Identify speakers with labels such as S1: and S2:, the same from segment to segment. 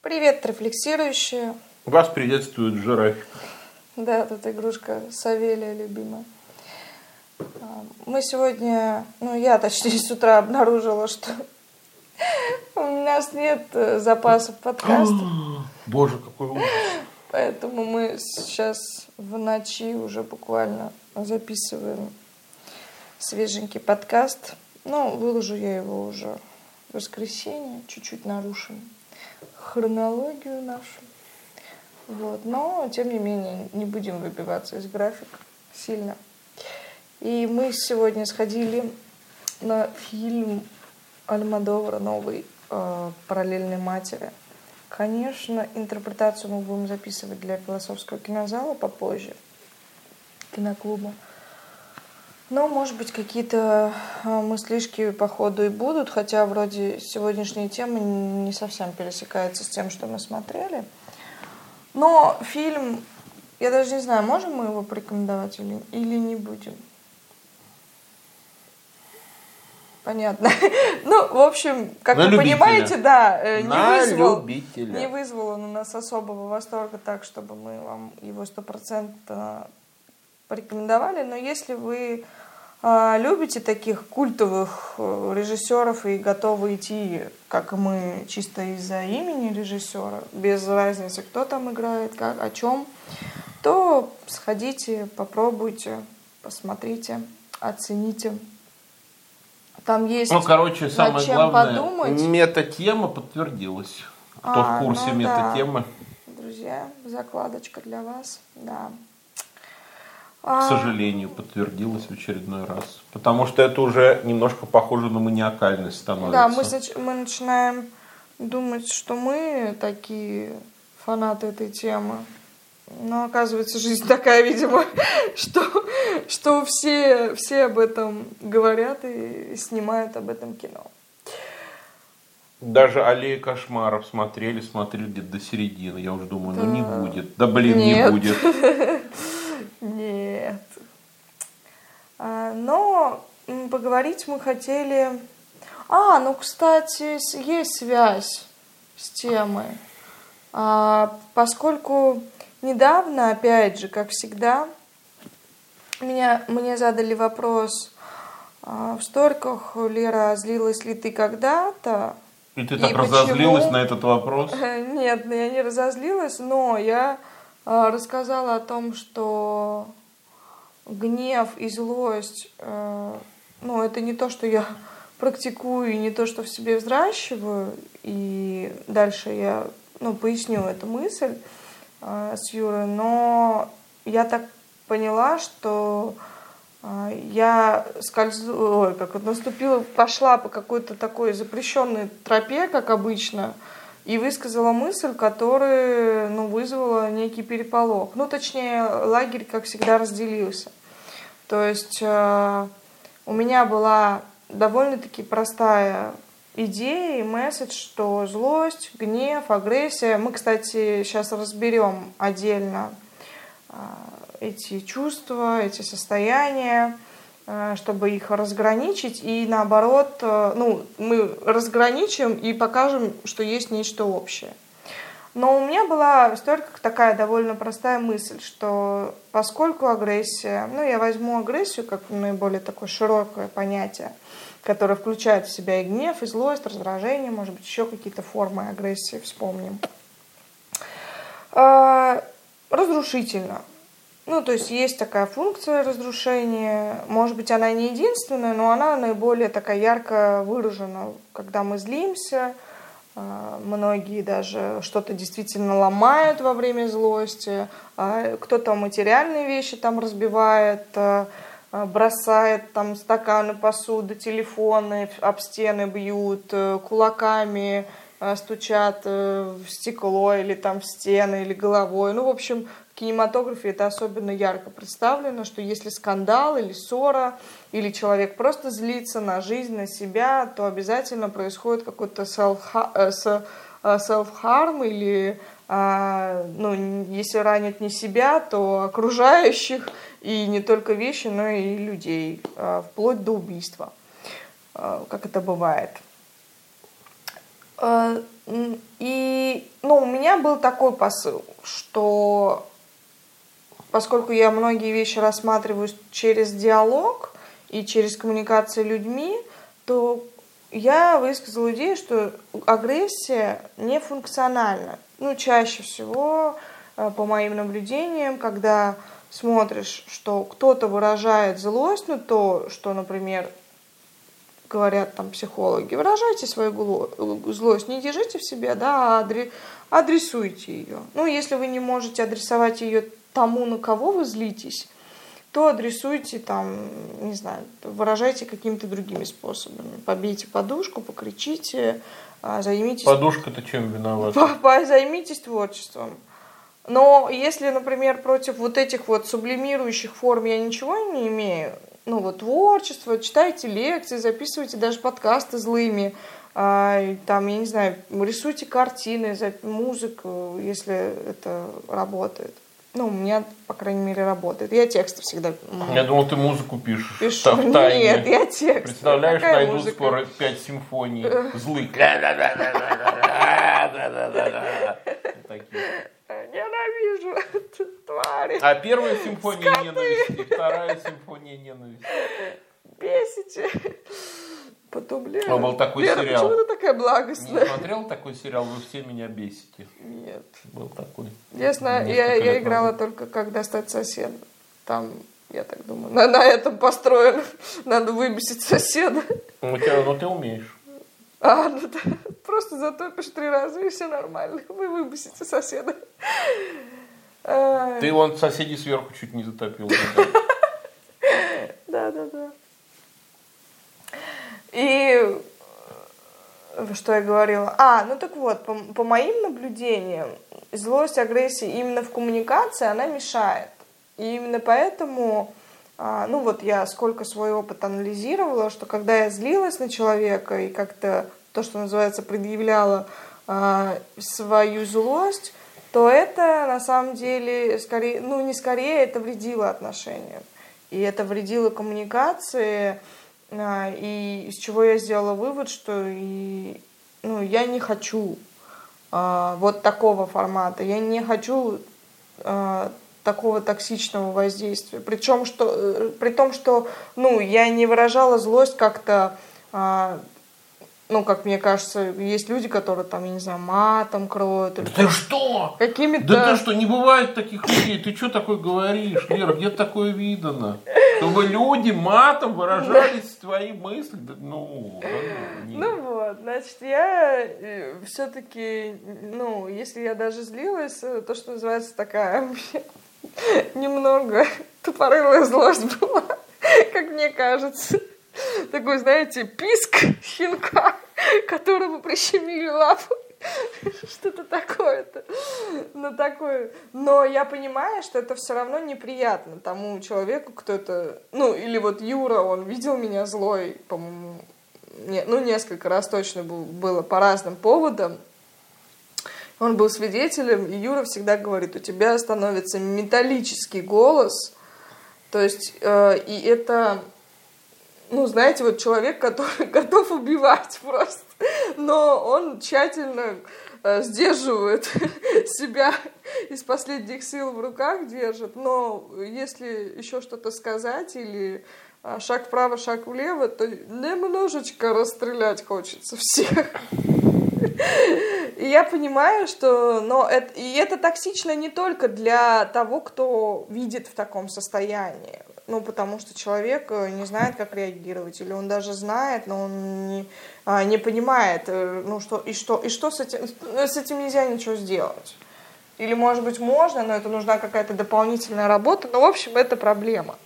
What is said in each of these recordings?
S1: Привет, рефлексирующие.
S2: Вас приветствует жирафик.
S1: Да, тут игрушка Савелия любимая. А, мы сегодня, ну я точнее с утра обнаружила, что у нас нет э, запасов подкаста.
S2: Боже, какой ужас.
S1: Поэтому мы сейчас в ночи уже буквально записываем свеженький подкаст. Ну, выложу я его уже в воскресенье, чуть-чуть нарушим хронологию нашу. Вот. Но, тем не менее, не будем выбиваться из графика сильно. И мы сегодня сходили на фильм Альмадовара новый э, «Параллельной матери». Конечно, интерпретацию мы будем записывать для философского кинозала попозже, киноклуба. Но, может быть, какие-то а, мыслишки по ходу и будут, хотя вроде сегодняшняя тема не совсем пересекается с тем, что мы смотрели. Но фильм, я даже не знаю, можем мы его порекомендовать или, или не будем. Понятно. Ну, в общем, как
S2: На
S1: вы
S2: любителя.
S1: понимаете, да, э, не
S2: На
S1: вызвал,
S2: любителя.
S1: не вызвал он у нас особого восторга так, чтобы мы вам его стопроцентно порекомендовали. Но если вы а, любите таких культовых э, режиссеров и готовы идти, как и мы, чисто из-за имени режиссера, без разницы, кто там играет, как, о чем, то сходите, попробуйте, посмотрите, оцените. Там есть
S2: Ну, короче, самое
S1: над чем
S2: главное,
S1: подумать.
S2: мета-тема подтвердилась. Кто
S1: А,
S2: в курсе
S1: ну да.
S2: мета-темы,
S1: Друзья, закладочка для вас, да.
S2: К
S1: А,
S2: сожалению, подтвердилась в очередной раз. Потому что это уже немножко похоже на маниакальность становится.
S1: Да, мы, мы начинаем думать, что мы такие фанаты этой темы. Но оказывается, жизнь такая, видимо, что, что все, все об этом говорят и снимают об этом кино.
S2: Даже «Аллея кошмаров» смотрели, смотрели где-то до середины. Я уже думаю, ну не
S1: Да.
S2: будет. Да блин,
S1: Нет.
S2: не будет.
S1: Нет. А, но поговорить мы хотели... А, ну, кстати, есть связь с темой. А, поскольку недавно, опять же, как всегда, меня, мне задали вопрос а, в сториках, Лера, злилась ли ты когда-то?
S2: И ты
S1: И
S2: так
S1: почему?
S2: разозлилась на этот вопрос.
S1: Нет, ну, я не разозлилась, но я а, рассказала о том, что гнев и злость, э, ну, это не то, что я практикую, и не то, что в себе взращиваю. И дальше я, ну, поясню эту мысль э, с Юрой, но я так поняла, что а, я скользу, ой, как вот наступила, пошла по какой-то такой запрещенной тропе, как обычно, и высказала мысль, которая, ну, вызвала некий переполох. Ну, точнее, лагерь, как всегда, разделился. То есть э, у меня была довольно-таки простая идея и месседж, что злость, гнев, агрессия. Мы, кстати, сейчас разберем отдельно а, эти чувства, эти состояния, а, чтобы их разграничить. И наоборот, ну, мы разграничим и покажем, что есть нечто общее. Но у меня была историках такая довольно простая мысль, что поскольку агрессия, ну я возьму агрессию как наиболее такое широкое понятие, которое включает в себя и гнев, и злость, раздражение, может быть, еще какие-то формы агрессии вспомним. А, Разрушительно. Ну, то есть есть такая функция разрушения. Может быть, она не единственная, но она наиболее такая ярко выражена, когда мы злимся. А, Многие даже что-то действительно ломают во время злости. а Кто-то материальные вещи там разбивает, а, бросает там стаканы, посуду, телефоны об стены бьют, э, кулаками э, стучат э, в стекло или там в стены, или головой. Ну, в общем, кинематографе это особенно ярко представлено, что если скандал или ссора, или человек просто злится на жизнь, на себя, то обязательно происходит какой-то э, э, self-harm или а, ну, если ранит не себя, то окружающих, и не только вещи, но и людей, а, вплоть до убийства, а, как это бывает. И, ну, у меня был такой посыл, что поскольку я многие вещи рассматриваю через диалог и через коммуникацию с людьми, то я высказала идею, что агрессия не функциональна. Ну, чаще всего, э, по моим наблюдениям, когда смотришь, что кто-то выражает злость на то, что, например, говорят там психологи, выражайте свою злость, не держите в себе, да, а адресуйте ее. Ну, если вы не можете адресовать ее тому, на кого вы злитесь, то адресуйте там, не знаю, выражайте какими-то другими способами. Побейте подушку, покричите, а, займитесь...
S2: Подушка-то чем виновата?
S1: Займитесь творчеством. Но если, например, против вот этих вот сублимирующих форм я ничего не имею, ну вот творчество, читайте лекции, записывайте даже подкасты злыми, а, там, я не знаю, рисуйте картины, музыку, если это работает. Ну, у меня, по крайней мере, работает. Я тексты всегда...
S2: Я думал, ты музыку пишешь.
S1: Пишу. В тайне. Нет, я текст.
S2: Представляешь, Какая найдут музыка? скоро пять симфоний злых.
S1: Ненавижу твари.
S2: А первая симфония ненависти, вторая симфония ненависти.
S1: Бесите. Потом Лера.
S2: А был такой
S1: Лера,
S2: сериал.
S1: почему ты такая благостная?
S2: Не смотрел такой сериал «Вы все меня бесите»?
S1: Нет.
S2: Был такой.
S1: Я знаю, я, я играла назад. только «Как достать соседа». Там, я так думаю, на, на этом построено. Надо выбесить соседа.
S2: Ну, тебя, ну ты умеешь.
S1: А, ну да. Просто затопишь три раза, и все нормально. Вы выбесите соседа.
S2: Ты вон соседей сверху чуть не затопил.
S1: Да, да, да. И э, что я говорила? А, ну так вот, по, по моим наблюдениям, злость, агрессия именно в коммуникации, она мешает. И именно поэтому, а, ну вот я сколько свой опыт анализировала, что когда я злилась на человека и как-то то, что называется, предъявляла а, свою злость, то это на самом деле скорее, ну не скорее, это вредило отношениям. И это вредило коммуникации, и из чего я сделала вывод, что и, ну, я не хочу а, вот такого формата, я не хочу а, такого токсичного воздействия. Причем, что, э, при том, что ну, я не выражала злость как-то а, ну, как мне кажется, есть люди, которые там, я не знаю, матом кроют.
S2: Да ты что?
S1: Какими-то...
S2: Да ты что, не бывает таких людей. Ты что такое говоришь, Лера? Где такое видано? Чтобы люди матом выражались твои мысли. Ну,
S1: ну, ну вот, значит, я э, все-таки, ну, если я даже злилась, э, то, что называется такая немного тупорылая злость была, как мне кажется такой, знаете, писк щенка, которому прищемили лапу. Что-то такое-то. Но такое. Но я понимаю, что это все равно неприятно тому человеку, кто это... Ну, или вот Юра, он видел меня злой, по-моему, не, ну, несколько раз точно был, было по разным поводам. Он был свидетелем, и Юра всегда говорит, у тебя становится металлический голос, то есть, э, и это ну, знаете, вот человек, который готов убивать просто, но он тщательно э, сдерживает себя из последних сил в руках держит, но если еще что-то сказать или э, шаг вправо, шаг влево, то немножечко расстрелять хочется всех. И я понимаю, что но это, и это токсично не только для того, кто видит в таком состоянии. Ну, потому что человек э, не знает, как реагировать, или он даже знает, но он не, а, не понимает, э, ну, что, и что, и что с этим, с этим нельзя ничего сделать. Или, может быть, можно, но это нужна какая-то дополнительная работа. Но, в общем, это проблема.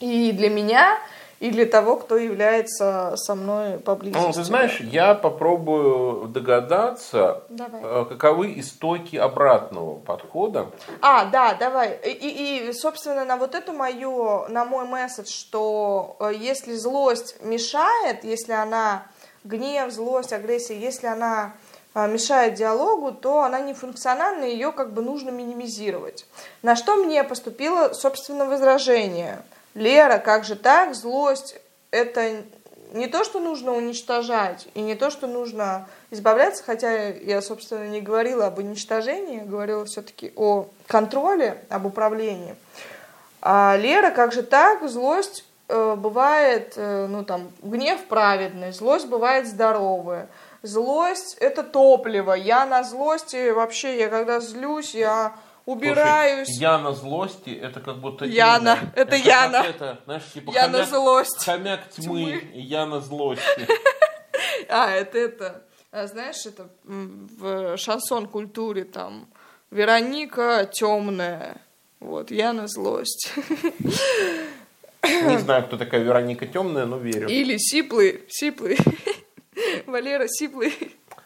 S1: И для меня и для того, кто является со мной поблизости.
S2: Ну, ты знаешь, я попробую догадаться,
S1: давай.
S2: Э, каковы истоки обратного подхода.
S1: А, да, давай. И, и, собственно, на вот эту мою, на мой месседж, что э, если злость мешает, если она гнев, злость, агрессия, если она э, мешает диалогу, то она не функциональна, ее как бы нужно минимизировать. На что мне поступило, собственно, возражение – Лера, как же так? Злость – это не то, что нужно уничтожать, и не то, что нужно избавляться, хотя я, собственно, не говорила об уничтожении, говорила все-таки о контроле, об управлении. А Лера, как же так, злость э, бывает, э, ну там, гнев праведный, злость бывает здоровая. Злость – это топливо. Я на злости вообще, я когда злюсь, я убираюсь.
S2: Слушай, я на злости, это как будто...
S1: Яна,
S2: имя.
S1: это, Яна.
S2: Это, знаешь, типа
S1: я хомяк, злость.
S2: Хомяк тьмы, тьмы. я на злости.
S1: А, это это, а, знаешь, это в шансон культуре там Вероника темная, вот, я на злость.
S2: Не знаю, кто такая Вероника темная, но верю.
S1: Или Сиплый, Сиплый. Валера Сиплый.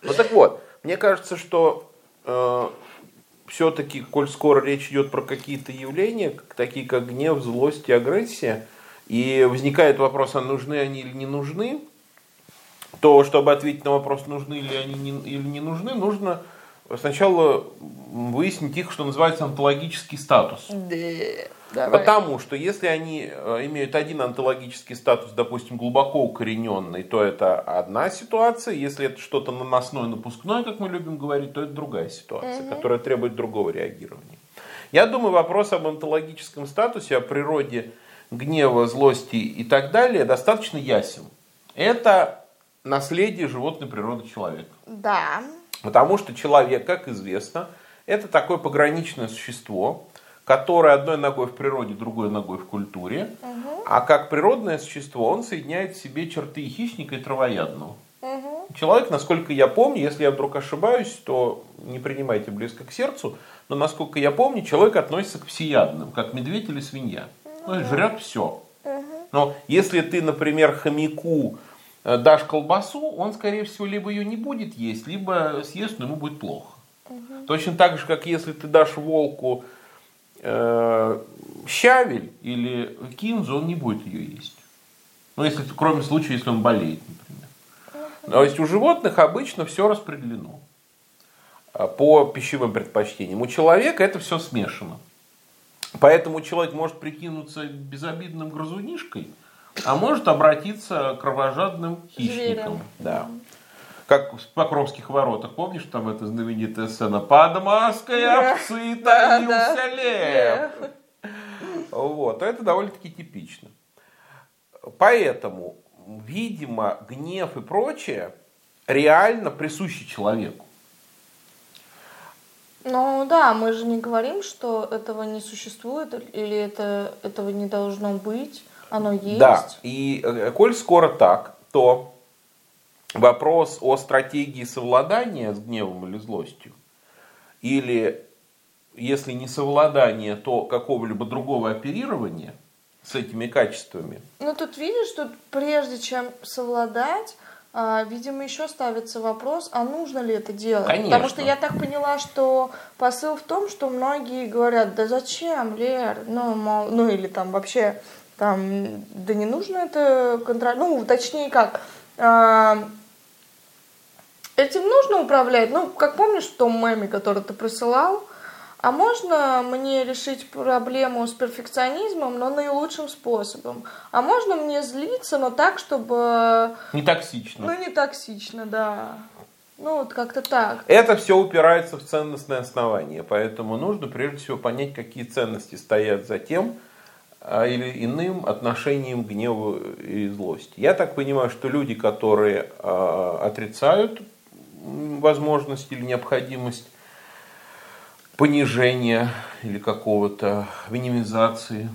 S2: Ну так вот, мне кажется, что э, все-таки, коль скоро речь идет про какие-то явления, такие как гнев, злость и агрессия, и возникает вопрос, а нужны они или не нужны, то чтобы ответить на вопрос, нужны ли они не, или не нужны, нужно сначала выяснить их, что называется, онтологический статус.
S1: Да. Давай.
S2: Потому что если они э, имеют один онтологический статус, допустим, глубоко укорененный, то это одна ситуация. Если это что-то наносное, напускное, как мы любим говорить, то это другая ситуация, угу. которая требует другого реагирования. Я думаю, вопрос об онтологическом статусе, о природе гнева, злости и так далее достаточно ясен. Это наследие животной природы человека.
S1: Да.
S2: Потому что человек, как известно, это такое пограничное существо, которое одной ногой в природе, другой ногой в культуре, угу. а как природное существо он соединяет в себе черты хищника и травоядного. Угу. Человек, насколько я помню, если я вдруг ошибаюсь, то не принимайте близко к сердцу, но насколько я помню, человек относится к всеядным, как медведь или свинья. Ну, он жрет все. Но если ты, например, хомяку э, дашь колбасу, он, скорее всего, либо ее не будет есть, либо съест, но ему будет плохо. Угу. Точно так же, как если ты дашь волку щавель или кинзу, он не будет ее есть. Ну, если, кроме случая, если он болеет, например. То есть у животных обычно все распределено э, по пищевым предпочтениям. У человека это все смешано. Поэтому человек может прикинуться безобидным грызунишкой, а может обратиться кровожадным хищникам. Да как в Покровских воротах, помнишь, там эта знаменитая сцена «Под маской овцы таился лев». Вот, это довольно-таки типично. Поэтому, видимо, гнев и прочее реально присущи человеку.
S1: Ну да, мы же не говорим, что этого не существует или это, этого не должно быть, оно есть.
S2: Да, и э, коль скоро так, то вопрос о стратегии совладания с гневом или злостью, или если не совладание, то какого-либо другого оперирования с этими качествами.
S1: Ну тут видишь, тут прежде чем совладать, а, видимо, еще ставится вопрос, а нужно ли это делать?
S2: Конечно.
S1: Потому что я так поняла, что посыл в том, что многие говорят, да зачем, Лер, ну, мол, ну или там вообще, там, да не нужно это контролировать, ну, точнее как, Этим нужно управлять. Ну, как помнишь в том меме, который ты присылал, а можно мне решить проблему с перфекционизмом, но наилучшим способом? А можно мне злиться, но так, чтобы...
S2: Не токсично.
S1: Ну, не токсично, да. Ну, вот как-то так.
S2: Это все упирается в ценностное основание, поэтому нужно прежде всего понять, какие ценности стоят за тем или иным отношением к гневу и злости. Я так понимаю, что люди, которые э, отрицают возможность или необходимость понижения или какого-то минимизации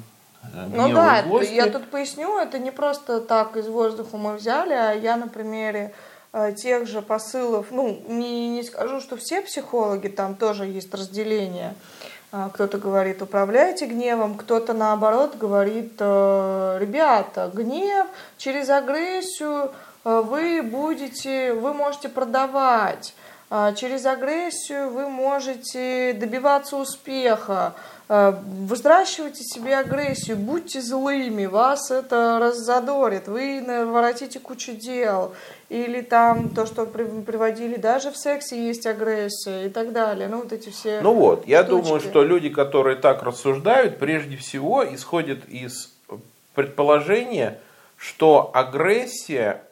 S1: э, ну да, злости. я тут поясню, это не просто так из воздуха мы взяли, а я на примере э, тех же посылов, ну, не, не скажу, что все психологи, там тоже есть разделение. А, кто-то говорит, управляйте гневом, кто-то наоборот говорит, э, ребята, гнев через агрессию Э, вы будете, вы можете продавать, э, через агрессию вы можете добиваться успеха, э, взращивайте себе агрессию, будьте злыми, вас это раззадорит, вы наворотите кучу дел, или там то, что приводили, даже в сексе есть агрессия и так далее, ну вот эти все
S2: Ну вот, я штучки. думаю, что люди, которые так рассуждают, прежде всего исходят из предположения, что агрессия,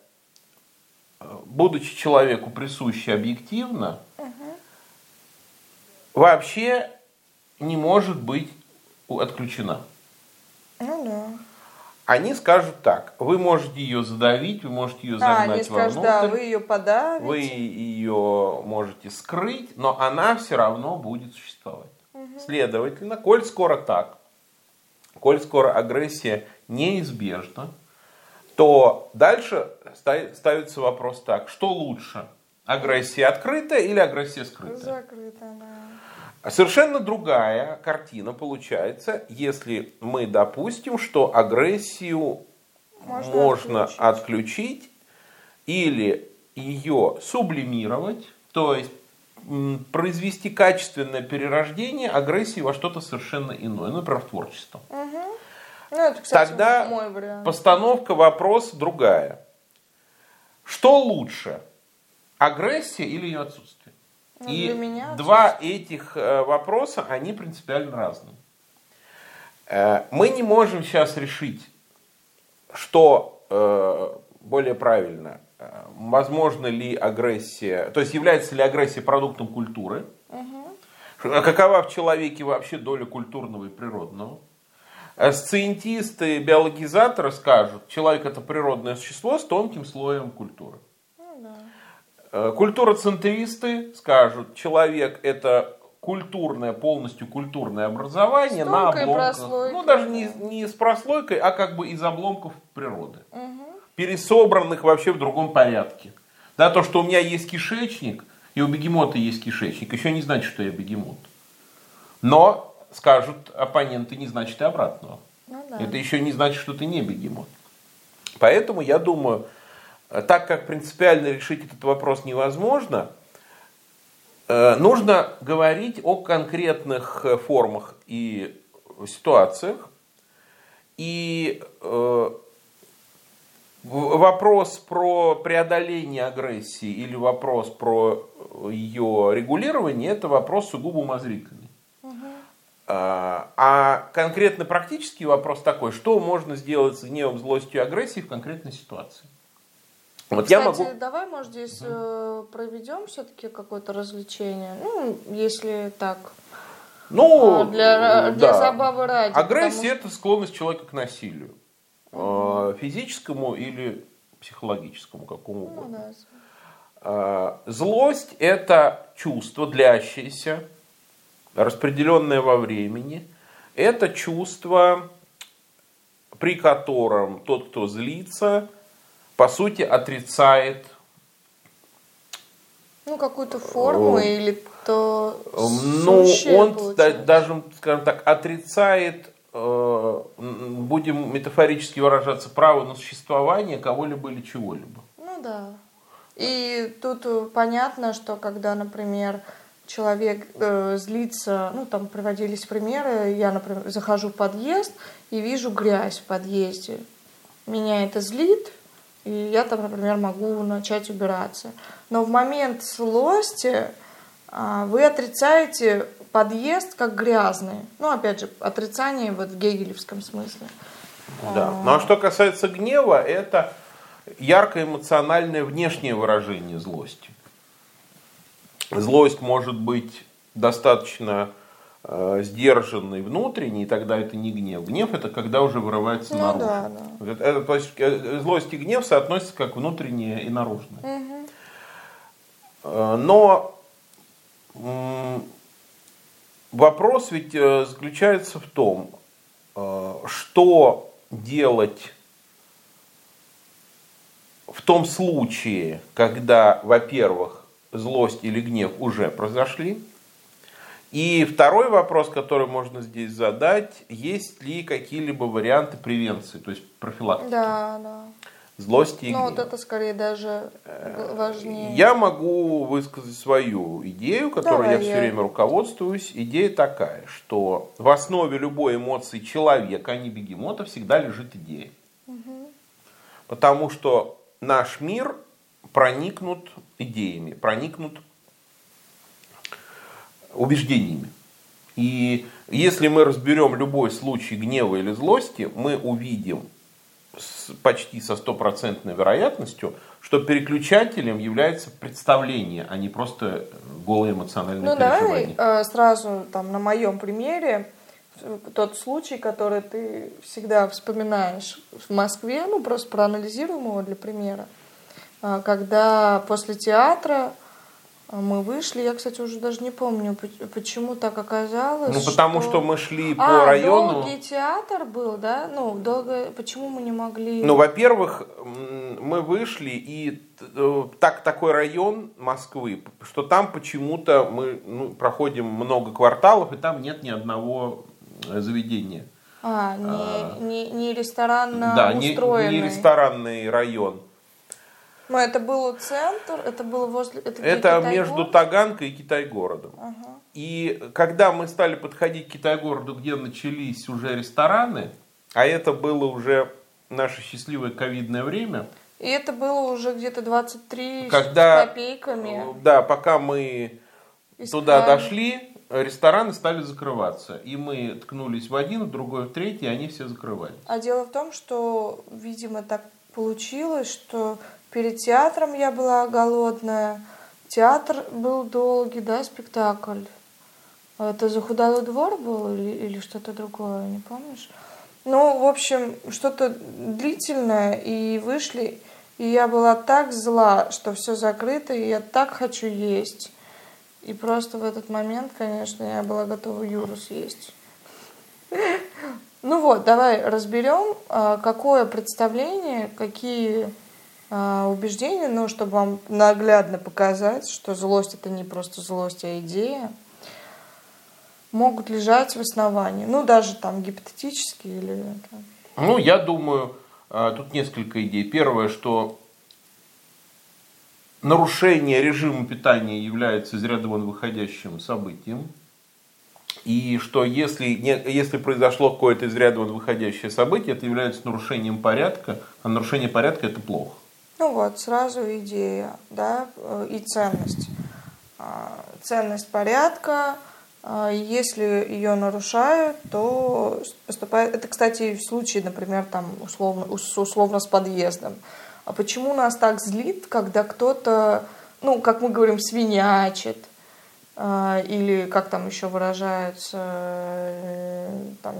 S2: э, будучи человеку присущей объективно, вообще не может быть отключена.
S1: Ну да.
S2: Они скажут так, вы можете ее задавить, вы можете ее
S1: А,
S2: загнать
S1: они скажут,
S2: вовнутрь,
S1: да, вы ее подавите.
S2: вы ее можете скрыть, но она все равно будет существовать. Следовательно, коль скоро так, коль скоро агрессия неизбежна, то дальше ста- ставится вопрос так, что лучше, агрессия открытая или агрессия скрытая?
S1: Закрыто, да.
S2: А Совершенно другая картина получается, если мы допустим, что агрессию
S1: Можно
S2: можно,
S1: отключить.
S2: отключить. или ее сублимировать, то есть произвести качественное перерождение агрессии во что-то совершенно иное, ну, например, в творчество.
S1: Ну, это, кстати,
S2: Тогда
S1: мой вариант.
S2: постановка вопроса другая. Что лучше, агрессия или ее отсутствие?
S1: Ну,
S2: И
S1: меня
S2: два этих э, вопроса, они принципиально разные. Э, Мы не можем сейчас решить, что э, более правильно, возможно ли агрессия, то есть является ли агрессия продуктом культуры, Ш- какова в человеке вообще доля культурного и природного. Сциентисты, биологизаторы скажут, человек это природное существо с тонким слоем культуры. Э, Культуроцентристы скажут, человек это культурное, полностью культурное образование
S1: С
S2: на обломках.
S1: прослойкой,
S2: Ну, даже не, не с прослойкой, а как бы из обломков природы.
S1: Мгм.
S2: Пересобранных вообще в другом порядке. Да, то, что у меня есть кишечник, и у бегемота есть кишечник, еще не значит, что я бегемот. Но, скажут оппоненты, не значит и обратного.
S1: Ну, да.
S2: Это еще не значит, что ты не бегемот. Поэтому я думаю, так как принципиально решить этот вопрос невозможно, э, нужно говорить о конкретных э, формах и ситуациях. И э, вопрос про преодоление агрессии или вопрос про ее регулирование, это вопрос сугубо умозрительный. А а конкретно практический вопрос такой, что можно сделать с гневом, злостью и агрессией в конкретной ситуации? Вот
S1: Кстати,
S2: я могу...
S1: давай, может, здесь э, проведем все-таки какое-то развлечение. Ну, если так.
S2: Ну,
S1: а, для, для
S2: да.
S1: забавы ради.
S2: Агрессия
S1: потому
S2: это склонность человека к насилию. Э, Физическому или психологическому, какому
S1: ну,
S2: угодно.
S1: да.
S2: А, Злость – это чувство, длящееся, распределенное во времени. Это чувство, при котором тот, кто злится, по сути, отрицает
S1: Ну, какую-то форму
S2: Э,
S1: или то
S2: Ну,
S1: сущее
S2: он
S1: получается.
S2: даже, скажем так, отрицает, э, будем метафорически выражаться, право на существование кого-либо или чего-либо.
S1: Ну да. И тут э, понятно, что когда, например, человек э, злится, ну там приводились примеры, я, например, захожу в подъезд и вижу грязь в подъезде. Меня это злит, и я там, например, могу начать убираться. Но в момент злости а, вы отрицаете подъезд как грязный. Ну, опять же, отрицание вот в гегелевском смысле.
S2: Да. Ну а что касается гнева, это яркое эмоциональное внешнее выражение злости. Злость может быть достаточно э, сдержанной внутренней, и тогда это не гнев. Гнев это когда уже вырывается
S1: Ну
S2: наружу.
S1: да, да.
S2: Это- это, то есть э, злость и гнев соотносятся как внутреннее и наружное. Э, Но вопрос ведь заключается в том, что делать в том случае, когда, во-первых, злость или гнев уже произошли. И второй вопрос, который можно здесь задать, есть ли какие-либо варианты превенции, то есть профилактики
S1: Да, да.
S2: злости и
S1: Ну, вот это скорее даже г- важнее.
S2: Я могу высказать свою идею, которой
S1: Давай,
S2: я все
S1: я-
S2: время руководствуюсь. Идея такая, что в основе любой эмоции человека, а не бегемота, всегда лежит идея. Потому что наш мир проникнут идеями, проникнут убеждениями. И если мы разберем любой случай гнева или злости, мы увидим с, почти со стопроцентной вероятностью, что переключателем является представление, а не просто голое эмоциональное
S1: ну,
S2: переживание.
S1: давай э, сразу там на моем примере тот случай, который ты всегда вспоминаешь в Москве, ну просто проанализируем его для примера, э, когда после театра мы вышли, я, кстати, уже даже не помню, почему так оказалось.
S2: Ну, потому что, что мы шли по
S1: а,
S2: району.
S1: долгий театр был, да? Ну, долго. Почему мы не могли?
S2: Ну, во-первых, мы вышли, и э, так такой район Москвы, что там почему-то мы ну, проходим много кварталов, и там нет ни одного заведения.
S1: А, не, а, не, не ресторанно да, устроенный.
S2: Не, не ресторанный район.
S1: Но это был центр, это было возле...
S2: Это, это между Таганкой и Китай-городом. Ага. И когда мы стали подходить к Китай-городу, где начались уже рестораны, а это было уже наше счастливое ковидное время.
S1: И это было уже где-то 23 когда, с копейками.
S2: Да, пока мы Искали. туда дошли, рестораны стали закрываться. И мы ткнулись в один, в другой, в третий, и они все закрывались.
S1: А дело в том, что, видимо, так получилось, что Перед театром я была голодная. Театр был долгий, да, спектакль. Это «Захудалый двор» был или, или что-то другое, не помнишь? Ну, в общем, что-то длительное, и вышли, и я была так зла, что все закрыто, и я так хочу есть. И просто в этот момент, конечно, я была готова Юру съесть. Ну вот, давай разберем, а, какое представление, какие а, убеждения, но чтобы вам наглядно показать, что злость это не просто злость, а идея, могут лежать в основании. Ну, даже там гипотетически или...
S2: Ну, я думаю, а, тут несколько идей. Первое, что нарушение режима питания является из ряда вон выходящим событием. И что если, если произошло какое-то из ряда вон выходящее событие, это является нарушением порядка, а нарушение порядка это плохо.
S1: Ну вот, сразу идея, да, э, и ценность. А, ценность порядка, а, если ее нарушают, то поступает... Это, кстати, в случае, например, там, условно, условно с подъездом. А почему нас так злит, когда кто-то, ну, как мы говорим, свинячит, а, или как там еще выражаются, э, там,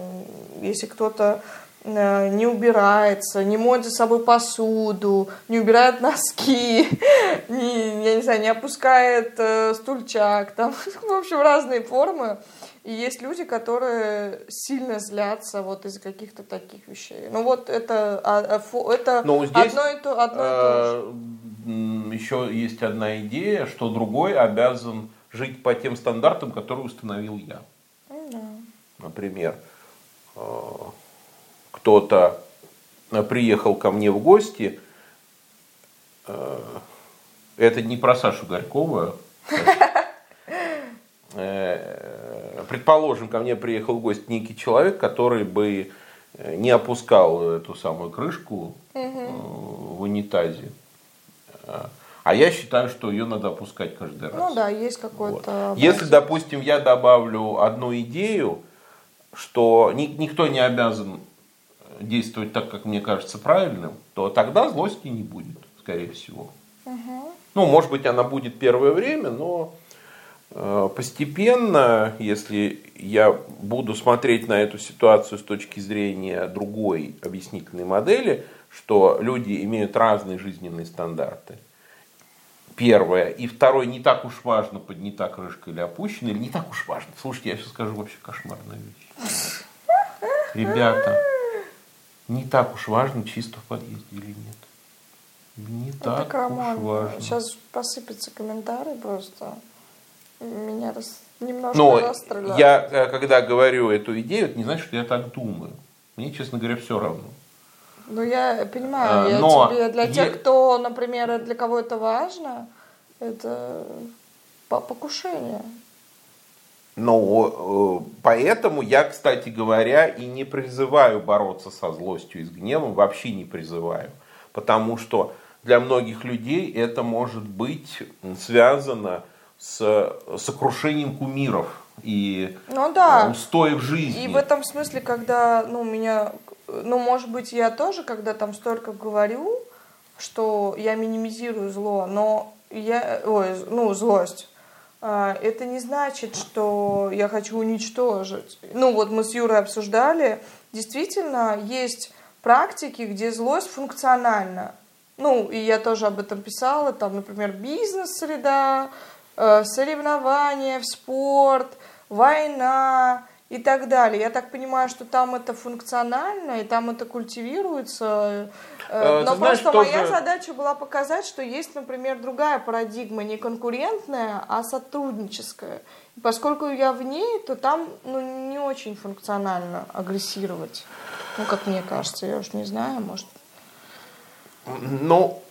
S1: если кто-то не убирается, не моет за собой посуду, не убирает носки, не, я не знаю, не опускает э, стульчак, там, в общем, разные формы. И есть люди, которые сильно злятся вот из-за каких-то таких вещей. Ну вот это, а, а, это
S2: Но здесь,
S1: одно и то, одно и то же.
S2: Э, еще есть одна идея, что другой обязан жить по тем стандартам, которые установил я.
S1: Да.
S2: Например, кто-то э, приехал ко мне в гости, э, это не про Сашу Горькова, э, предположим, ко мне приехал в гости некий человек, который бы не опускал эту самую крышку в унитазе. А я считаю, что ее надо опускать каждый раз.
S1: Ну да, есть какой-то...
S2: Вот. Если, допустим, я добавлю одну идею, что никто не обязан действовать так, как мне кажется правильным, то тогда злости не будет, скорее всего.
S1: Угу.
S2: Ну, может быть, она будет первое время, но э, постепенно, если я буду смотреть на эту ситуацию с точки зрения другой объяснительной модели, что люди имеют разные жизненные стандарты. Первое. И второе, не так уж важно, поднята крышка или опущена, или не так уж важно. Слушайте, я сейчас скажу вообще кошмарную вещь. Ребята, не так уж важно, чисто в подъезде или нет. Не ну, так, так уж важно.
S1: Сейчас посыпятся комментарии просто. Меня рас... немножко Но расстреляют.
S2: я, э, когда говорю эту идею, это не значит, что я так думаю. Мне, честно говоря, все равно.
S1: Ну, я понимаю, а, я Но тебе, для тех, кто, например, для кого это важно, это покушение.
S2: Но э, поэтому я, кстати говоря, и не призываю бороться со злостью и с гневом, вообще не призываю. Потому что для многих людей это может быть связано с сокрушением кумиров и
S1: ну, да.
S2: устоев жизни.
S1: И в этом смысле, когда ну, меня ну, может быть, я тоже, когда там столько говорю, что я минимизирую зло, но я, ой, ну, злость, это не значит, что я хочу уничтожить. Ну, вот мы с Юрой обсуждали, действительно, есть практики, где злость функциональна. Ну, и я тоже об этом писала, там, например, бизнес-среда, э, соревнования в спорт, война и так далее. Я так понимаю, что там это функционально, и там это культивируется. Э, но знаешь, просто моя задача была показать, что есть, например, другая парадигма, не конкурентная, а сотрудническая. И поскольку я в ней, то там ну, не очень функционально агрессировать. Ну, как мне кажется, я уж не знаю, может,
S2: ну,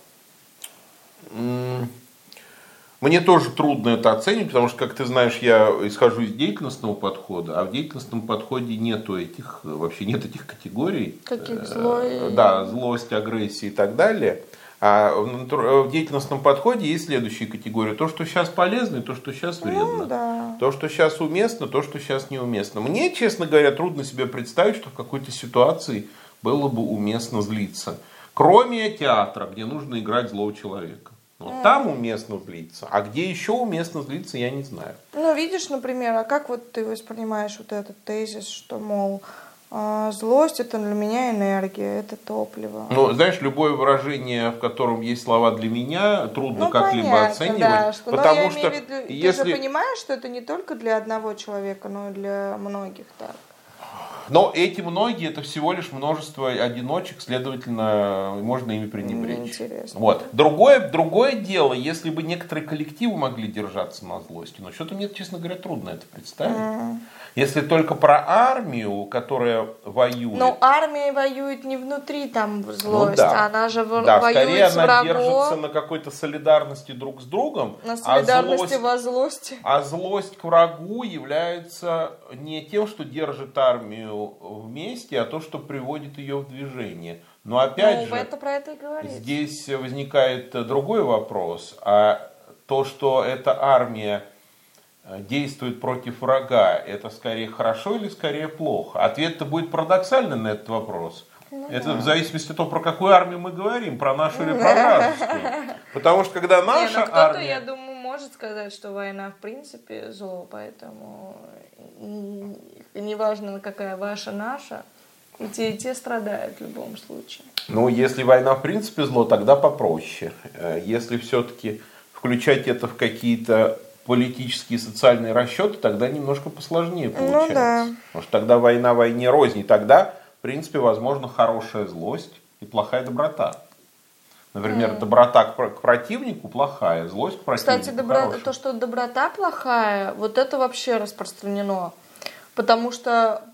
S2: мне тоже трудно это оценить, потому что, как ты знаешь, я исхожу из деятельностного подхода, а в деятельностном подходе нету этих, вообще нет этих категорий.
S1: Каких? Э, Злой?
S2: Да, злость, агрессия и так далее. А в деятельностном подходе есть следующие категории. То, что сейчас полезно, и то, что сейчас ну вредно.
S1: Ну, да.
S2: То, что сейчас уместно, то, что сейчас неуместно. Мне, честно говоря, трудно себе представить, что в какой-то ситуации было бы уместно злиться. Кроме театра, где нужно играть злого человека. Вот mm. там уместно злиться. А где еще уместно злиться, я не знаю.
S1: Ну, видишь, например, а как вот ты воспринимаешь вот этот тезис, что, мол, а, злость это для меня энергия, это топливо.
S2: Ну, знаешь, любое выражение, в котором есть слова для меня, трудно ну, как-либо оценивать. Да, что, потому
S1: но что, виду, если... ты же понимаешь, что это не только для одного человека, но и для многих так.
S2: Но эти многие это всего лишь множество одиночек, следовательно, можно ими пренебречь.
S1: Интересно.
S2: Вот. Другое, другое дело, если бы некоторые коллективы могли держаться на злости, но что-то мне, честно говоря, трудно это представить. Mm. Если только про армию, которая воюет.
S1: Но армия воюет не внутри там злость, ну,
S2: да.
S1: она же
S2: да,
S1: воюет скорее
S2: с
S1: она врагом.
S2: держится на какой-то солидарности друг с другом.
S1: На солидарности а злость, во злости.
S2: А злость к врагу является не тем, что держит армию вместе, а то, что приводит ее в движение. Но опять
S1: ну,
S2: же,
S1: это про это и
S2: здесь возникает другой вопрос. А то, что эта армия Э, действует против врага, это скорее хорошо или скорее плохо? Ответ-то будет парадоксальный на этот вопрос. Ну, это да. в зависимости от того, про какую армию мы говорим, про нашу или про вражескую. Потому что когда наша
S1: Не,
S2: ну, армия...
S1: я думаю, может сказать, что война в принципе зло, поэтому неважно, какая ваша, наша, и те, и те страдают в любом случае.
S2: Ну, если война в принципе зло, тогда попроще. Э, если все-таки включать это в какие-то политические и социальные расчеты, тогда немножко посложнее получается. Ну, да. Потому что тогда война войне рознь. тогда, в принципе, возможно хорошая злость и плохая доброта. Например, mm. доброта к, противнику плохая, злость к противнику
S1: Кстати, добро... то, что доброта плохая, вот это вообще распространено. Потому что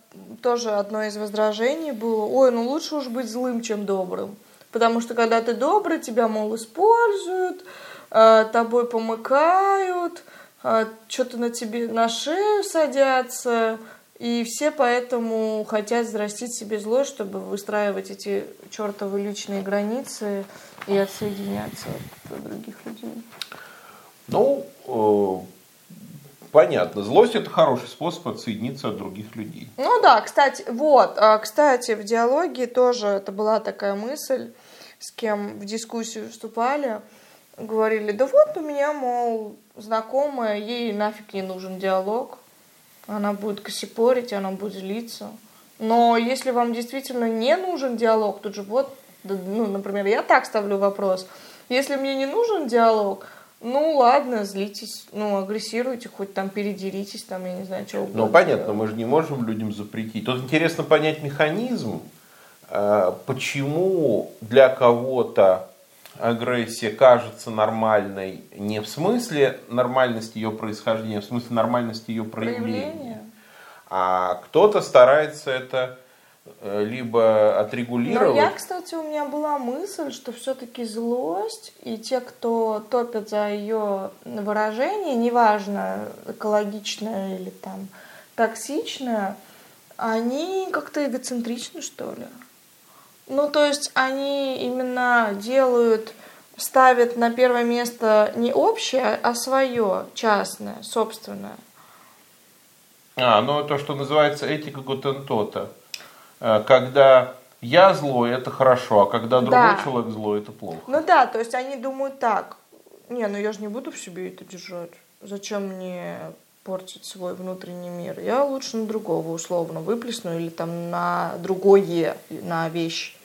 S1: тоже одно из возражений было, ой, ну лучше уж быть злым, чем добрым. Потому что когда ты добрый, тебя, мол, используют, э, тобой помыкают, а, что-то на тебе на шею садятся, и все поэтому хотят взрастить себе зло, чтобы выстраивать эти чертовы личные границы и отсоединяться от других людей.
S2: Ну, э, понятно. Злость это хороший способ отсоединиться от других людей.
S1: Ну да, кстати, вот, а, кстати, в диалоге тоже это была такая мысль, с кем в дискуссию вступали, говорили, да вот у меня, мол, знакомая, ей нафиг не нужен диалог. Она будет косипорить, она будет злиться. Но если вам действительно не нужен диалог, тут же вот, ну, например, я так ставлю вопрос. Если мне не нужен диалог, ну ладно, злитесь, ну агрессируйте, хоть там передеритесь, там, я не знаю, чего угодно.
S2: Ну понятно, мы же не можем людям запретить. Тут интересно понять механизм, э, почему для кого-то агрессия кажется нормальной не в смысле нормальности ее происхождения, а в смысле нормальности ее проявления. проявления. А кто-то старается это либо отрегулировать.
S1: Но я, кстати, у меня была мысль, что все-таки злость и те, кто топят за ее выражение, неважно, экологичное или там токсичное, они как-то эгоцентричны, что ли. Ну, то есть они именно делают, ставят на первое место не общее, а свое, частное, собственное.
S2: А, ну то, что называется этика Гутентота. Э, когда я злой, это хорошо, а когда другой
S1: Да.
S2: человек злой, это плохо.
S1: Ну да, то есть они думают так. Не, ну я же не буду в себе это держать. Зачем мне портить свой внутренний мир? Я лучше на другого условно выплесну или там на другое, на вещь.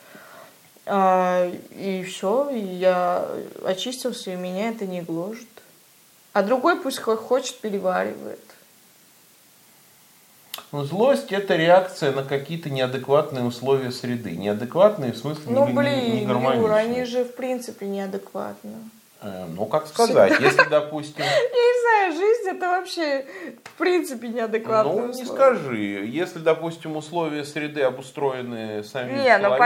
S1: А, и все, и я очистился, и меня это не гложет. А другой пусть хо- хочет, переваривает.
S2: Ну, злость это реакция на какие-то неадекватные условия среды. Неадекватные в смысле
S1: Ну,
S2: не,
S1: блин,
S2: не
S1: Юра,
S2: гармоничные.
S1: они же в принципе неадекватны.
S2: Э, Ну, как сказать, если, допустим,
S1: Я не знаю, жизнь это вообще в принципе неадекватные
S2: ну, не
S1: условия.
S2: скажи, если, допустим, условия среды обустроены самим
S1: Не, ну
S2: человеком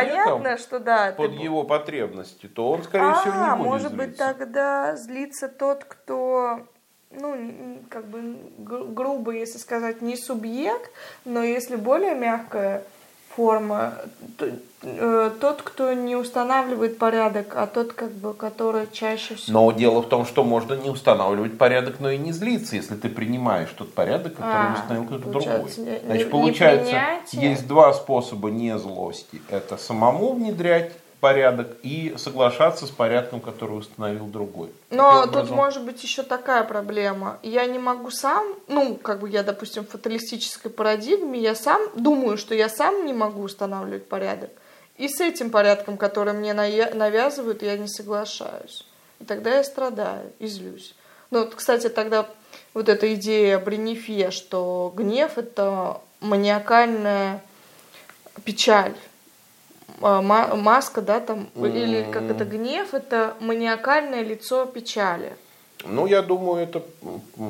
S1: понятно, что да. ты
S2: под
S1: б-
S2: его потребности, то он, скорее всего,
S1: а,
S2: не будет
S1: может быть,
S2: злиться.
S1: тогда злится тот, кто, ну, как бы гру- грубо, если сказать, не субъект, но если более мягкая форма, то- э, тот, кто не устанавливает порядок, а тот, как бы, который чаще всего...
S2: Но дело в том, что можно не устанавливать порядок, но и не злиться, если ты принимаешь тот порядок, который
S1: А,
S2: установил кто-то другой.
S1: не-
S2: Значит,
S1: не-
S2: получается, есть два способа не злости. Это самому внедрять порядок и соглашаться с порядком, который установил другой.
S1: Но
S2: Таким
S1: тут
S2: образом,
S1: может быть еще такая проблема. Я не могу сам, ну, как бы я, допустим, в фаталистической парадигме, я сам думаю, что я сам не могу устанавливать порядок. И с этим порядком, который мне навя- навязывают, я не соглашаюсь. И тогда я страдаю и злюсь. Ну, вот, кстати, тогда вот эта идея Бренефе, что гнев — это маниакальная печаль. А, ма- маска, да, там, или как это, гнев — это маниакальное лицо печали.
S2: Ну, я думаю, это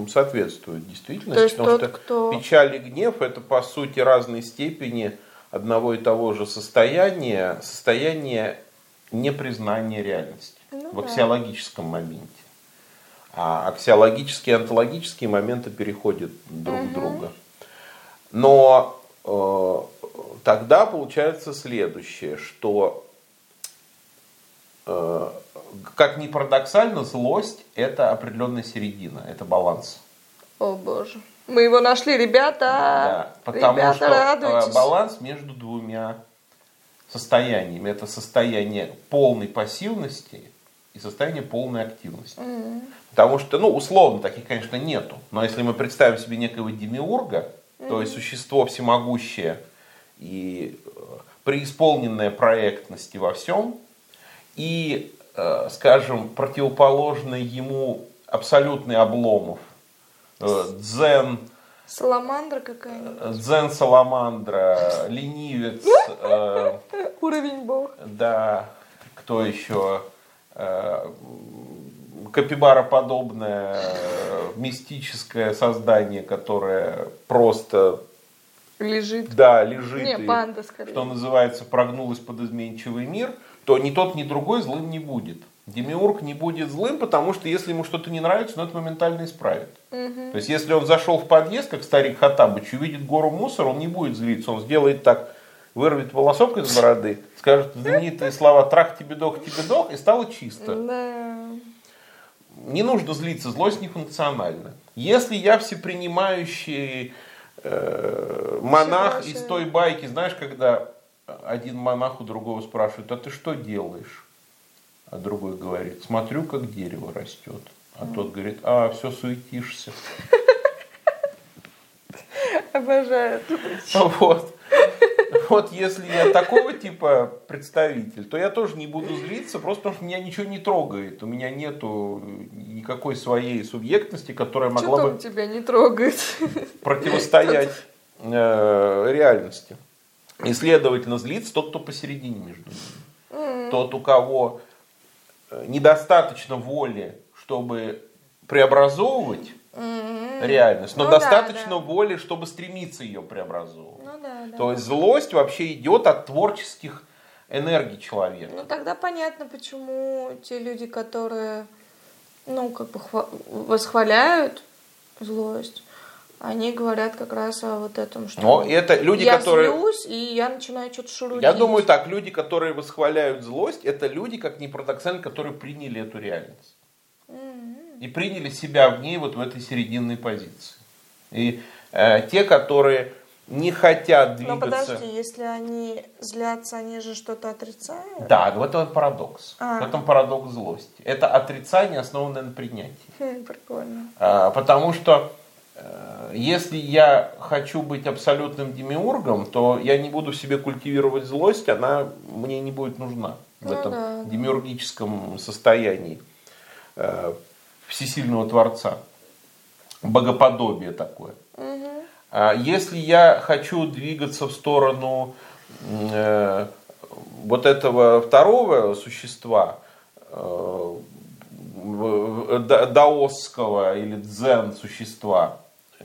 S2: соответствует действительности,
S1: То есть
S2: потому
S1: тот,
S2: что
S1: кто-
S2: печаль и гнев это по сути разные степени одного и того же состояния, состояние непризнания реальности
S1: Ну
S2: в
S1: да.
S2: аксиологическом моменте. А аксиологические и онтологические моменты переходят друг в друга. Но э, тогда получается следующее, что э, как ни парадоксально, злость это определенная середина, это баланс.
S1: О боже. Мы его нашли, ребята.
S2: Да, потому
S1: ребята,
S2: что э,
S1: радуйтесь.
S2: баланс между двумя состояниями. Это состояние полной пассивности и состояние полной активности. Потому что, ну, условно, таких, конечно, нету. Но если мы представим себе некого демиурга, то есть существо всемогущее и э, преисполненное проектности во всем, и, э, скажем, противоположный ему абсолютный обломов, э, дзен,
S1: Саламандра какая-нибудь.
S2: дзен саламандра, ленивец, э,
S1: Уровень бог.
S2: да, кто еще, э, капибароподобное э, мистическое создание, которое просто,
S1: Лежит.
S2: да, лежит
S1: Не,
S2: и,
S1: панда скорее.
S2: что называется, прогнулась под изменчивый мир, то ни тот, ни другой злым не будет. Демиург не будет злым, потому что если ему что-то не нравится, он это моментально исправит. То есть, если он зашел в подъезд, как старик Хатабыч, увидит гору мусора, он не будет злиться, он сделает так, вырвет волосок из бороды, скажет знаменитые слова «трах тебе дох, тебе дох» и стало чисто.
S1: Да.
S2: Не нужно злиться, злость нефункциональна. Если я всепринимающий э, монах из той байки, знаешь, когда один монах у другого спрашивает, а ты что делаешь? А другой говорит, смотрю, как дерево растет. А тот говорит, а, все суетишься.
S1: Обожаю.
S2: Вот. Вот если я такого типа представитель, то я тоже не буду злиться, просто потому что меня ничего не трогает. У меня нету никакой своей субъектности, которая могла
S1: Что-то
S2: бы
S1: тебя не трогает.
S2: противостоять э, реальности. И, следовательно, злится тот, кто посередине между ними. Тот, у кого э, недостаточно воли, чтобы преобразовывать реальность, но
S1: Ну да,
S2: достаточно
S1: да.
S2: воли, чтобы стремиться ее преобразовывать.
S1: Ну да, да.
S2: То есть злость вообще идет от творческих энергий человека.
S1: Ну тогда понятно, почему те люди, которые, ну, как бы хва- восхваляют злость, они говорят как раз о вот этом, что
S2: Но это люди,
S1: я
S2: которые...
S1: злюсь, и я начинаю что-то шурудить.
S2: Я думаю так, люди, которые восхваляют злость, это люди, как ни парадоксально, которые приняли эту реальность. И приняли себя в ней вот в этой серединной позиции. И э, те, которые не хотят двигаться.
S1: Но подожди, если они злятся, они же что-то отрицают?
S2: Да, в этом парадокс.
S1: А.
S2: В этом парадокс злости. Это отрицание, основанное на принятии.
S1: Хм, прикольно.
S2: А, потому что э, если я хочу быть абсолютным демиургом, то я не буду в себе культивировать злость, она мне не будет нужна в
S1: Ну
S2: этом
S1: да,
S2: демиургическом состоянии э, всесильного Творца. Богоподобие такое.
S1: Мгм.
S2: А Если я хочу двигаться в сторону э, вот этого второго существа, э, даосского или дзен существа,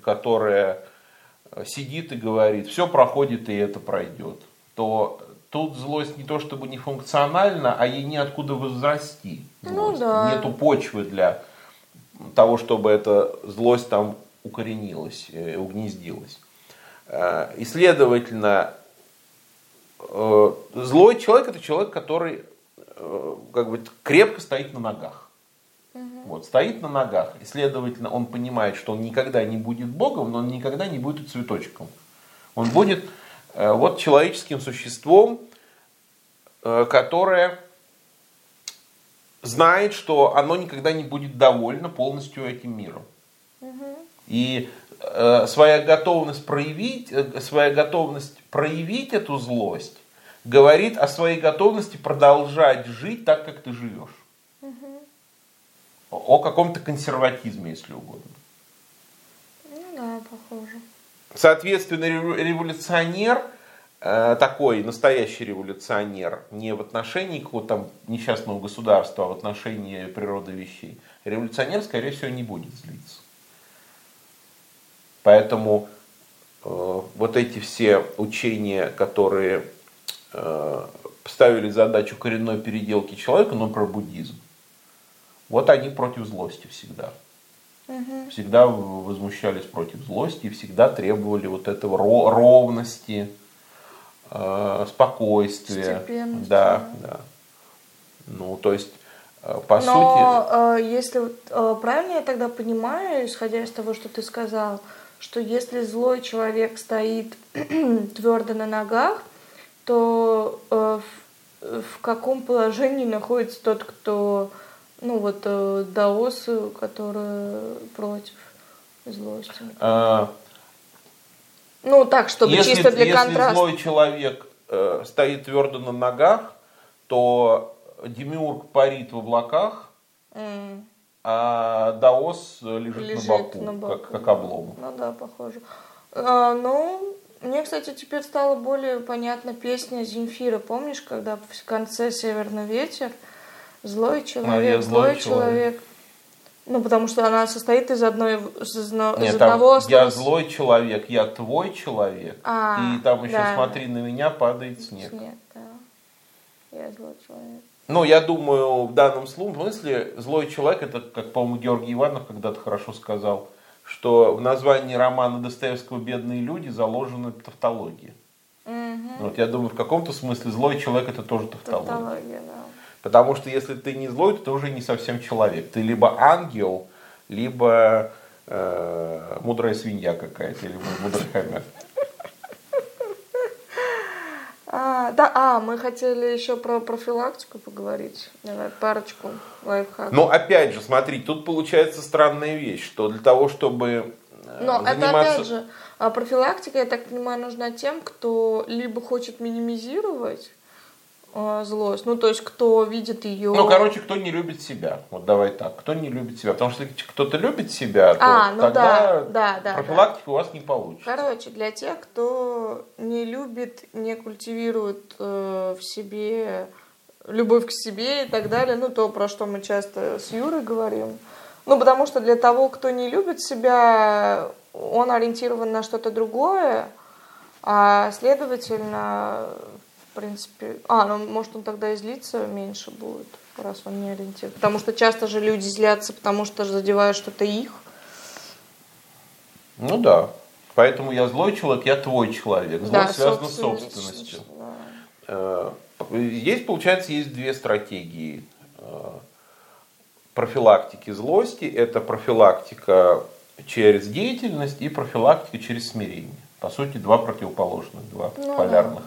S2: которое сидит и говорит, все проходит и это пройдет, то тут злость не то чтобы не функциональна, а ей неоткуда возрасти.
S1: Ну
S2: злость.
S1: да.
S2: Нету почвы для того, чтобы эта злость там укоренилась, э, угнездилась. Э, И, следовательно, э, злой человек это человек, который как бы крепко стоит на ногах. Вот, стоит на ногах, и, следовательно, он понимает, что он никогда не будет Богом, но он никогда не будет цветочком. Он будет вот человеческим существом, которое знает, что оно никогда не будет довольно полностью этим миром. И э, своя готовность проявить, э, своя готовность проявить эту злость говорит о своей готовности продолжать жить так, как ты живешь. О о каком-то консерватизме, если угодно.
S1: Ну да, похоже.
S2: Соответственно, революционер, э, такой настоящий революционер, не в отношении какого-то там несчастного государства, а в отношении природы вещей, революционер, скорее всего, не будет злиться. Поэтому э, вот эти все учения, которые э, ставили задачу коренной переделки человека, но про буддизм, вот они против злости всегда всегда возмущались против злости, всегда требовали вот этого ро- ровности, э, спокойствия. Да, да. Ну, то есть, э, по сути,
S1: Но э, если э, правильно я тогда понимаю, исходя из того, что ты сказал, что если злой человек стоит твердо на ногах, то э, в, в каком положении находится тот, кто, ну вот, э, даосы, которые против злости?
S2: э,
S1: Ну так, чтобы
S2: если,
S1: чисто для
S2: если
S1: контраста.
S2: злой человек э, стоит твердо на ногах, то демиург парит в облаках,
S1: М,
S2: а даос лежит,
S1: Лежит
S2: на боку,
S1: на боку.
S2: Как, как облом.
S1: Ну да, похоже. А, ну, мне, кстати, теперь стала более понятна песня Земфира. Помнишь, когда в конце «Северный ветер» злой человек,
S2: я
S1: злой,
S2: злой
S1: человек. Ну, потому что она состоит из одной из, из
S2: Нет, там,
S1: одного
S2: я
S1: слова.
S2: злой человек, я твой человек.
S1: А,
S2: и там еще
S1: да.
S2: смотри на меня, падает снег.
S1: Нет, да. Я злой человек.
S2: Ну, я думаю, в данном смысле злой человек, это, как, по-моему, Георгий Иванов когда-то хорошо сказал, что в названии романа Достоевского «Бедные люди» заложена тавтология.
S1: Угу.
S2: Вот я думаю, в каком-то смысле злой человек это тоже тавтология.
S1: Тавтология, да.
S2: Потому что если ты не злой, то ты уже не совсем человек. Ты либо ангел, либо э, мудрая свинья какая-то, или мудрый хомяк.
S1: А, да, а, мы хотели еще про профилактику поговорить. Давай парочку лайфхаков.
S2: Но опять же, смотри, тут получается странная вещь, что для того, чтобы э,
S1: Но это
S2: заниматься...
S1: опять же, а, профилактика, я так понимаю, нужна тем, кто либо хочет минимизировать злость, ну то есть кто видит ее.
S2: Ну, короче, кто не любит себя. Вот давай так. Кто не любит себя. Потому что если кто-то любит себя, то
S1: А, ну
S2: тогда
S1: да, да, да,
S2: профилактика у вас не получится.
S1: Короче, для тех, кто не любит, не культивирует э, в себе любовь к себе и так далее, ну то, про что мы часто с Юрой говорим. Ну, потому что для того, кто не любит себя, он ориентирован на что-то другое, а следовательно, принципе... А, ну, может, он тогда и злиться меньше будет, раз он не ориентирован. Потому что часто же люди злятся, потому что задевают что-то их.
S2: Ну да. Поэтому я злой человек, я твой человек. Злость
S1: Да,
S2: связана с
S1: собственность,
S2: собственностью.
S1: да.
S2: Э, Есть, получается, есть две стратегии э, профилактики злости. Это профилактика через деятельность и профилактика через смирение. По сути, два противоположных, два
S1: Ну
S2: полярных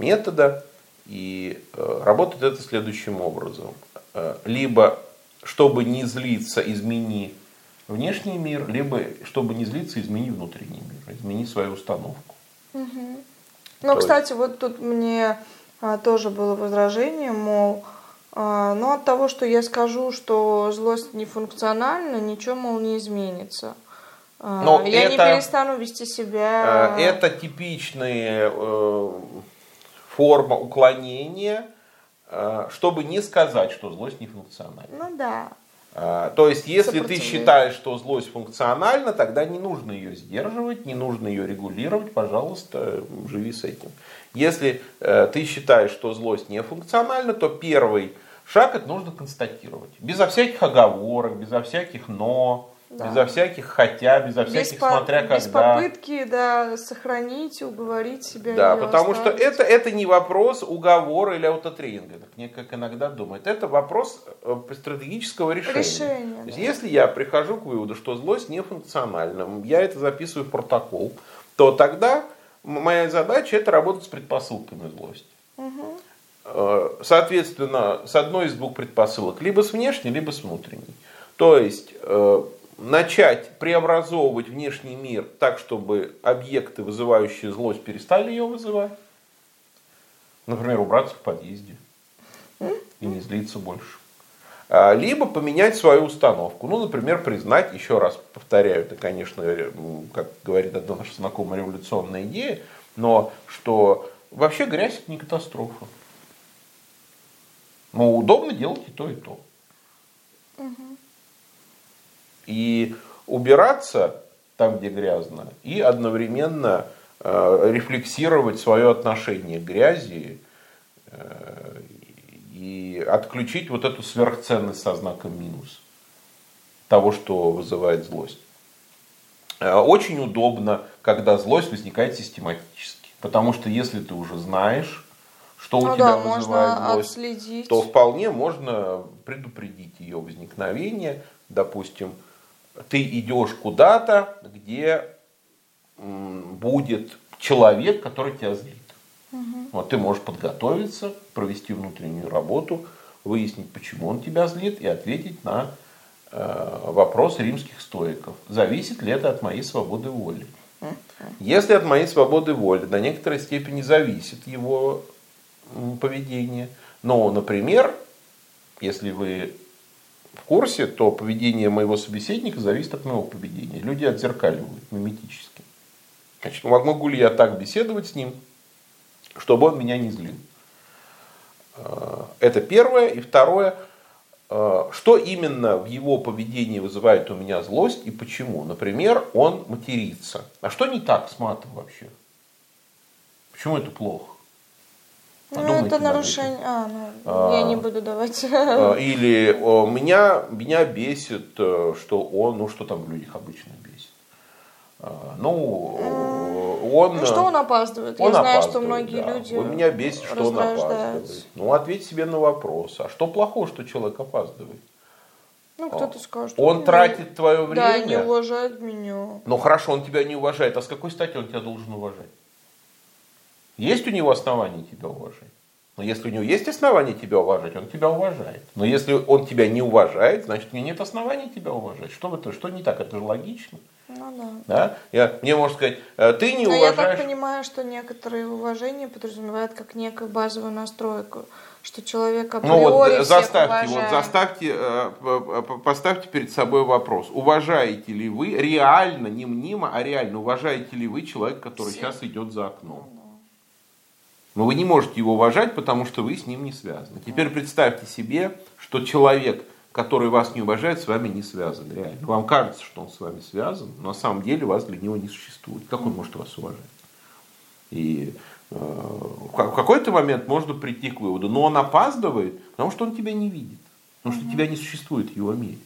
S2: метода. И э, работает это следующим образом. Э, либо, чтобы не злиться, измени внешний мир, либо, чтобы не злиться, измени внутренний мир, измени свою установку.
S1: Ну,
S2: То есть-
S1: кстати, вот тут мне а, тоже было возражение, мол, а, ну от того, что я скажу, что злость нефункциональна, ничего, мол, не изменится. А,
S2: Но
S1: я не
S2: это-
S1: перестану вести себя.
S2: Э, Это типичная э, форма уклонения, э, чтобы не сказать, что злость не функциональна.
S1: Ну да.
S2: А, То есть, если ты считаешь, что злость функциональна, тогда не нужно ее сдерживать, не нужно ее регулировать, пожалуйста, живи с этим. Если э, ты считаешь, что злость не функциональна, то первый шаг это нужно констатировать. Безо всяких оговорок, безо всяких но,
S1: Да.
S2: безо всяких хотя, безо
S1: Без,
S2: всяких
S1: по-
S2: смотря
S1: без
S2: когда.
S1: попытки да, сохранить, уговорить себя.
S2: Да, потому что
S1: оставить.
S2: это, это не вопрос уговора или аутотренинга, как, не- как иногда думают. Это вопрос э, стратегического решения.
S1: Решение,
S2: То есть,
S1: да.
S2: если я прихожу к выводу, что злость не функциональна, я это записываю в протокол, то тогда моя задача это работать с предпосылками злости. Э, Соответственно, с одной из двух предпосылок, либо с внешней, либо с внутренней. То есть э, начать преобразовывать внешний мир так, чтобы объекты, вызывающие злость, перестали ее вызывать. Например, убраться в подъезде и не злиться больше. А, Либо поменять свою установку. Ну, например, признать, еще раз повторяю, это, конечно, м, как говорит одна наша знакомая революционная идея, но что вообще грязь это не катастрофа. Ну, удобно делать и то, и то. И убираться там, где грязно, и одновременно э, рефлексировать свое отношение к грязи э, и отключить вот эту сверхценность со знаком минус того, что вызывает злость. Э, Очень удобно, когда злость возникает систематически. Потому что если ты уже знаешь, что у
S1: Ну
S2: тебя
S1: да,
S2: вызывает злость,
S1: отследить.
S2: то вполне можно предупредить ее возникновение. Допустим, ты идешь куда-то, где будет человек, который тебя злит. Вот ты можешь подготовиться, провести внутреннюю работу, выяснить, почему он тебя злит, и ответить на э, вопрос римских стоиков. Зависит ли это от моей свободы воли? Если от моей свободы воли до некоторой степени зависит его поведение. Но, например, если вы в курсе, то поведение моего собеседника зависит от моего поведения. Люди отзеркаливают миметически. Значит, могу ли я так беседовать с ним, чтобы он меня не злил? Э, Это первое. И второе, э, что именно в его поведении вызывает у меня злость и почему? Например, он матерится. А что не так с матом вообще? Почему это плохо?
S1: Ну,
S2: Подумайте
S1: это
S2: над
S1: нарушение. А, ну,
S2: А.
S1: я не буду давать.
S2: Э, Или меня, меня бесит, э, что он, ну что там в людях обычно бесит. Э, Ну, он...
S1: Ну, что он опаздывает?
S2: он
S1: Я знаю, что многие
S2: да.
S1: люди
S2: Вот Меня бесит, что он опаздывает. Ну, ответь себе на вопрос. А что плохого, что человек опаздывает?
S1: Ну, кто-то скажет.
S2: Он
S1: «Ну,
S2: тратит твое
S1: Да, не
S2: время.
S1: уважает меня.
S2: Ну хорошо, он тебя не уважает. А с какой стати он тебя должен уважать? Есть у него основания тебя уважать? Но если у него есть основания тебя уважать, он тебя уважает. Но если он тебя не уважает, значит у него нет оснований тебя уважать. Что, это, что не так? Это же логично.
S1: Ну да.
S2: Да? Я, мне можно сказать, «Э, ты не
S1: Но я так
S2: уважаешь...
S1: понимаю, что некоторые уважения подразумевают как некую базовую настройку, что человек априори
S2: Ну вот
S1: всех
S2: заставьте, вот
S1: уважает.
S2: заставьте, э, поставьте перед собой вопрос. Уважаете ли вы реально, не мнимо, а реально, уважаете ли вы человека, который
S1: Всех.
S2: сейчас идет за окном? Но вы не можете его уважать, потому что вы с ним не связаны. Теперь представьте себе, что человек, который вас не уважает, с вами не связан. Реально. Вам кажется, что он с вами связан, но на самом деле вас для него не существует. Как он может вас уважать? И э, в ка- в какой-то момент можно прийти к выводу, но он опаздывает, потому что он тебя не видит. Потому что тебя не существует в его мире.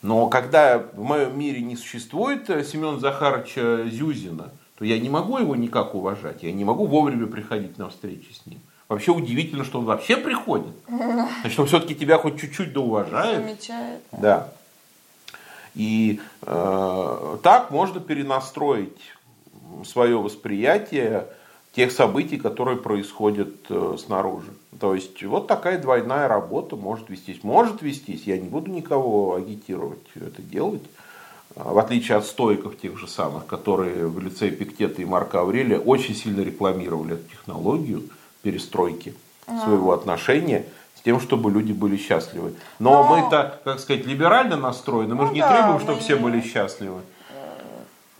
S2: Но когда в моем мире не существует э, Семена Захаровича Зюзина, то я не могу его никак уважать. Я не могу вовремя приходить на встречи с ним. Вообще удивительно, что он вообще приходит. Значит, он все-таки тебя хоть чуть-чуть да уважает.
S1: Замечает.
S2: Да. И э, так можно перенастроить свое восприятие тех событий, которые происходят э, снаружи. То есть вот такая двойная работа может вестись. Может вестись, я не буду никого агитировать это делать. В отличие от стоиков тех же самых, которые в лице Пиктета и Марка Аврелия очень сильно рекламировали эту технологию перестройки а. своего отношения с тем, чтобы люди были счастливы. Но, Но... мы-то, как сказать, либерально настроены, мы ну, же не да, требуем, чтобы мы... все были счастливы.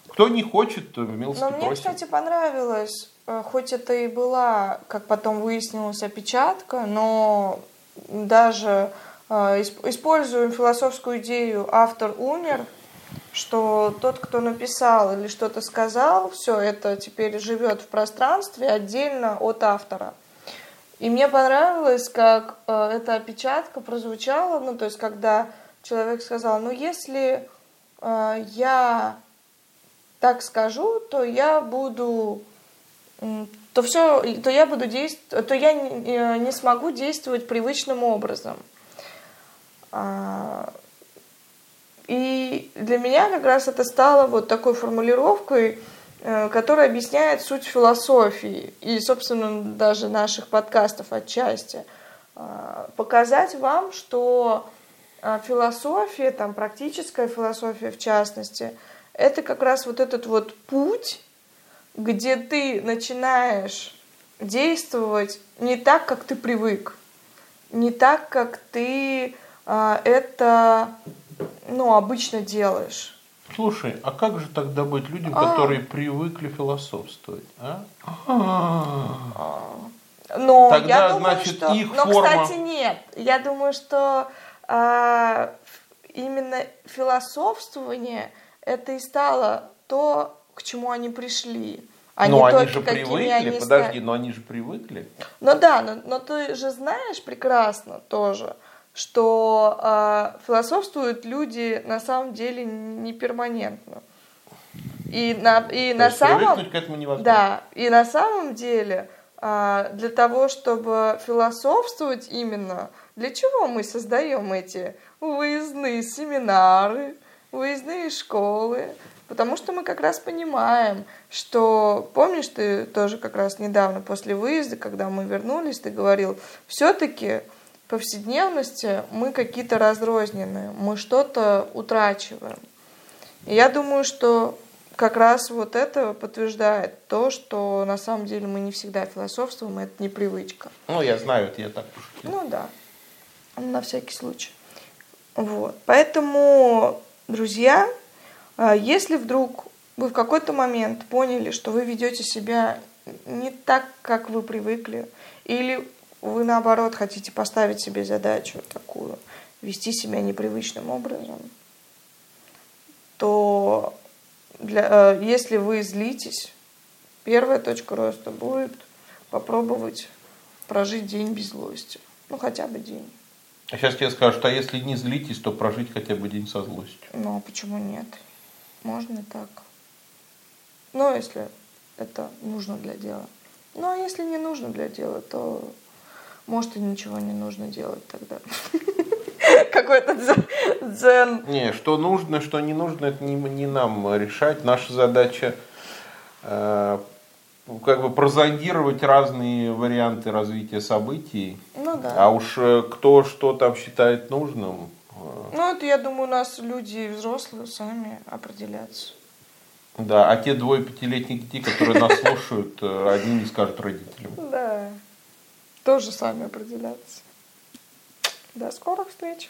S2: Кто не хочет, милости
S1: Но мне, кстати, понравилось Э, хоть это и была, как потом выяснилось, опечатка, но даже э, используем философскую идею «автор умер», что тот, кто написал или что-то сказал, все это теперь живет в пространстве отдельно от автора. И мне понравилось, как э, эта опечатка прозвучала, ну, то есть, когда человек сказал, ну, если э, я так скажу, то я буду то все, то я буду действовать, то я не, не смогу действовать привычным образом. А, и для меня как раз это стало вот такой формулировкой, э, которая объясняет суть философии и, собственно, даже наших подкастов отчасти. А, показать вам, что а, философия, там, практическая философия в частности, это как раз вот этот вот путь, где ты начинаешь действовать не так, как ты привык, не так, как ты а, это ну, обычно делаешь.
S2: Слушай, а как же тогда быть людям, а. которые привыкли философствовать? А? А.
S1: Но тогда, я думаю, значит, что... их Но, форма... кстати, нет. Я думаю, что а, именно философствование это и стало то, к чему они пришли.
S2: А но они же привыкли, они подожди, но они же привыкли.
S1: Ну да, но, но ты же знаешь прекрасно тоже, что э, философствуют люди на самом деле не перманентно. И на, и То на самом... к этому невозможно. Да, и на самом деле э, для того, чтобы философствовать именно, для чего мы создаем эти выездные семинары, выездные школы, Потому что мы как раз понимаем, что, помнишь, ты тоже как раз недавно после выезда, когда мы вернулись, ты говорил, все-таки повседневности мы какие-то разрозненные, мы что-то утрачиваем. И я думаю, что как раз вот это подтверждает то, что на самом деле мы не всегда философствуем, и это не привычка.
S2: Ну, я знаю, это я так
S1: пошутил. Ну да, на всякий случай. Вот. Поэтому, друзья, а если вдруг вы в какой-то момент поняли, что вы ведете себя не так, как вы привыкли, или вы наоборот хотите поставить себе задачу такую, вести себя непривычным образом, то для, э, если вы злитесь, первая точка роста будет попробовать прожить день без злости. Ну, хотя бы день.
S2: А сейчас тебе скажут, а если не злитесь, то прожить хотя бы день со злостью.
S1: Ну, а почему нет? Можно так. Но если это нужно для дела. Ну, а если не нужно для дела, то может и ничего не нужно делать тогда. Какой-то дзен.
S2: Не, что нужно, что не нужно, это не, не нам решать. Наша задача э, как бы прозондировать разные варианты развития событий.
S1: Ну да.
S2: А уж э, кто что там считает нужным,
S1: ну, это, я думаю, у нас люди взрослые сами определятся.
S2: Да, а те двое пятилетних детей, которые нас слушают, э, одни не скажут родителям.
S1: Да, тоже сами определятся. До скорых встреч.